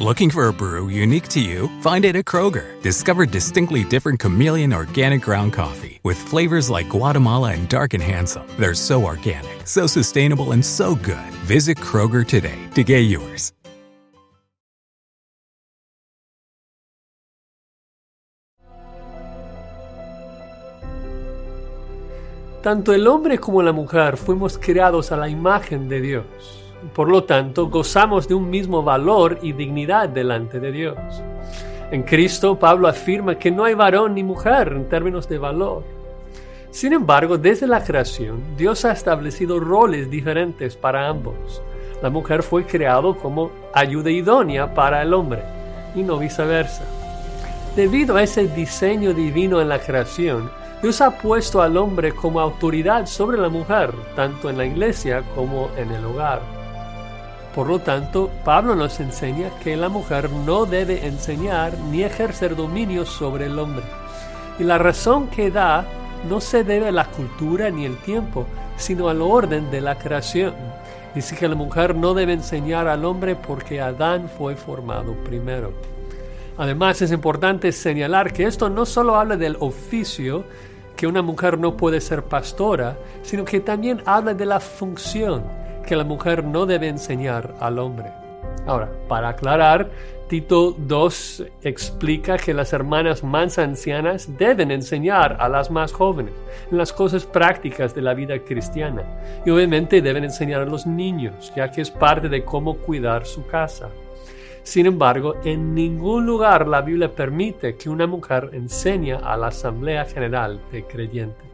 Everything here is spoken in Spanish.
Looking for a brew unique to you? Find it at Kroger. Discover distinctly different chameleon organic ground coffee with flavors like Guatemala and Dark and Handsome. They're so organic, so sustainable, and so good. Visit Kroger today to get yours. Tanto el hombre como la mujer fuimos creados a la imagen de Dios. Por lo tanto, gozamos de un mismo valor y dignidad delante de Dios. En Cristo, Pablo afirma que no hay varón ni mujer en términos de valor. Sin embargo, desde la creación, Dios ha establecido roles diferentes para ambos. La mujer fue creado como ayuda idónea para el hombre y no viceversa. Debido a ese diseño divino en la creación, Dios ha puesto al hombre como autoridad sobre la mujer, tanto en la iglesia como en el hogar. Por lo tanto, Pablo nos enseña que la mujer no debe enseñar ni ejercer dominio sobre el hombre. Y la razón que da no se debe a la cultura ni el tiempo, sino al orden de la creación. Dice que la mujer no debe enseñar al hombre porque Adán fue formado primero. Además, es importante señalar que esto no solo habla del oficio, que una mujer no puede ser pastora, sino que también habla de la función que la mujer no debe enseñar al hombre. Ahora, para aclarar, Tito 2 explica que las hermanas más ancianas deben enseñar a las más jóvenes en las cosas prácticas de la vida cristiana y obviamente deben enseñar a los niños, ya que es parte de cómo cuidar su casa. Sin embargo, en ningún lugar la Biblia permite que una mujer enseñe a la Asamblea General de Creyentes.